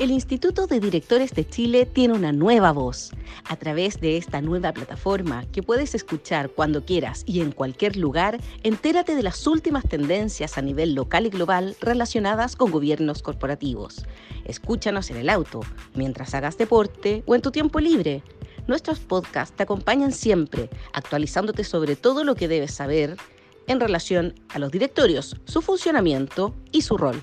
el Instituto de Directores de Chile tiene una nueva voz. A través de esta nueva plataforma que puedes escuchar cuando quieras y en cualquier lugar, entérate de las últimas tendencias a nivel local y global relacionadas con gobiernos corporativos. Escúchanos en el auto, mientras hagas deporte o en tu tiempo libre. Nuestros podcasts te acompañan siempre, actualizándote sobre todo lo que debes saber en relación a los directorios, su funcionamiento y su rol.